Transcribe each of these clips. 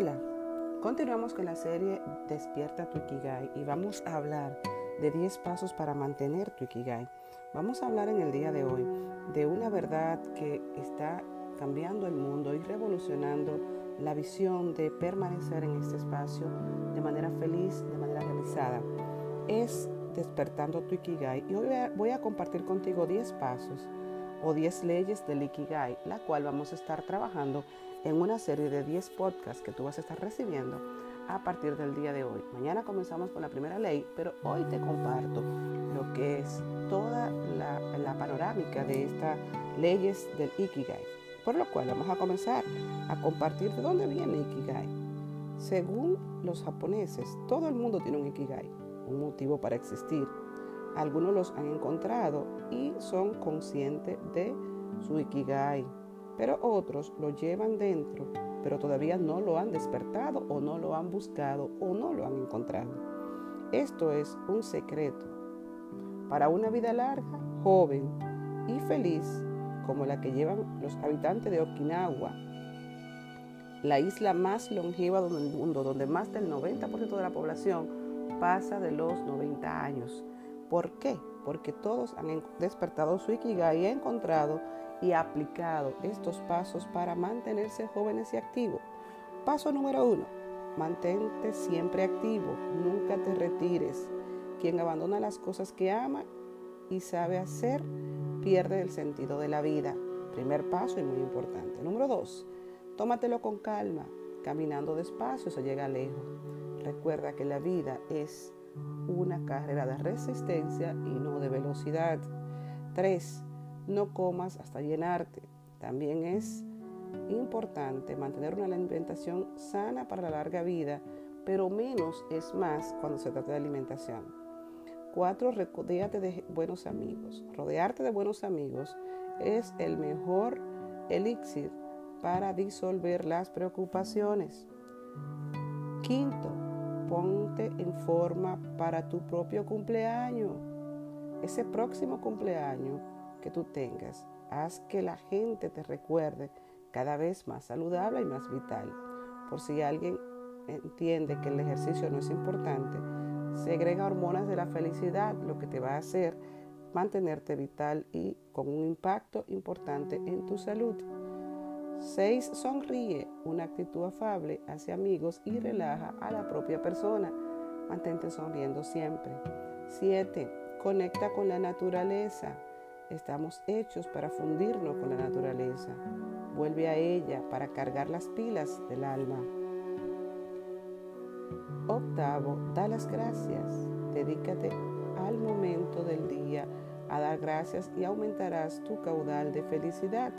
Hola, continuamos con la serie Despierta tu Ikigai y vamos a hablar de 10 pasos para mantener tu Ikigai. Vamos a hablar en el día de hoy de una verdad que está cambiando el mundo y revolucionando la visión de permanecer en este espacio de manera feliz, de manera realizada. Es despertando tu Ikigai y hoy voy a compartir contigo 10 pasos o 10 leyes del Ikigai, la cual vamos a estar trabajando en una serie de 10 podcasts que tú vas a estar recibiendo a partir del día de hoy. Mañana comenzamos con la primera ley, pero hoy te comparto lo que es toda la, panorámica de estas leyes del Ikigai. Por lo cual vamos a comenzar a compartir de dónde viene Ikigai. Según los japoneses, todo el mundo tiene un Ikigai, un motivo para existir. Algunos los han encontrado y son conscientes de su Ikigai, pero otros lo llevan dentro, pero todavía no lo han despertado o no lo han buscado o no lo han encontrado. Esto es un secreto para una vida larga, joven y feliz como la que llevan los habitantes de Okinawa, la isla más longeva del mundo, donde más del 90% de la población pasa de los 90 años. ¿Por qué? Porque todos han despertado su Ikigai y han encontrado y aplicado estos pasos para mantenerse jóvenes y activos. Paso número uno, mantente siempre activo, nunca te retires. Quien abandona las cosas que ama y sabe hacer, pierde el sentido de la vida. Primer paso y muy importante. Número dos, tómatelo con calma, caminando despacio se llega lejos. Recuerda que la vida es una carrera de resistencia y no de velocidad. Tres, no comas hasta llenarte. También es importante mantener una alimentación sana para la larga vida, pero menos es más cuando se trata de alimentación. Cuatro, rodeate de buenos amigos. Rodearte de buenos amigos es el mejor elixir para disolver las preocupaciones. Quinto, ponte en forma para tu propio cumpleaños. Ese próximo cumpleaños que tú tengas, haz que la gente te recuerde cada vez más saludable y más vital. Por si alguien entiende que el ejercicio no es importante, segrega hormonas de la felicidad, lo que te va a hacer mantenerte vital y con un impacto importante en tu salud. 6. Sonríe, una actitud afable hacia amigos y relaja a la propia persona. Mantente sonriendo siempre. 7. Conecta con la naturaleza. Estamos hechos para fundirnos con la naturaleza. Vuelve a ella para cargar las pilas del alma. Octavo, da las gracias. Dedícate al momento del día a dar gracias y aumentarás tu caudal de felicidad.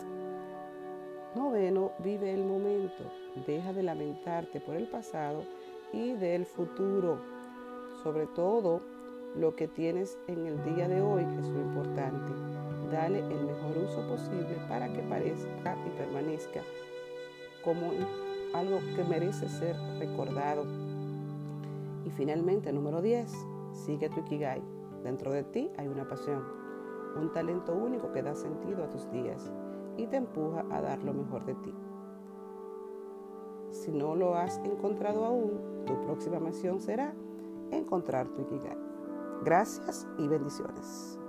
Noveno, vive el momento. Deja de lamentarte por el pasado y del futuro. Sobre todo, lo que tienes en el día de hoy es lo importante. Dale el mejor uso posible para que parezca y permanezca como algo que merece ser recordado. Y finalmente, número 10, sigue tu Ikigai. Dentro de ti hay una pasión, un talento único que da sentido a tus días y te empuja a dar lo mejor de ti. Si no lo has encontrado aún, tu próxima misión será encontrar tu Ikigai. Gracias y bendiciones.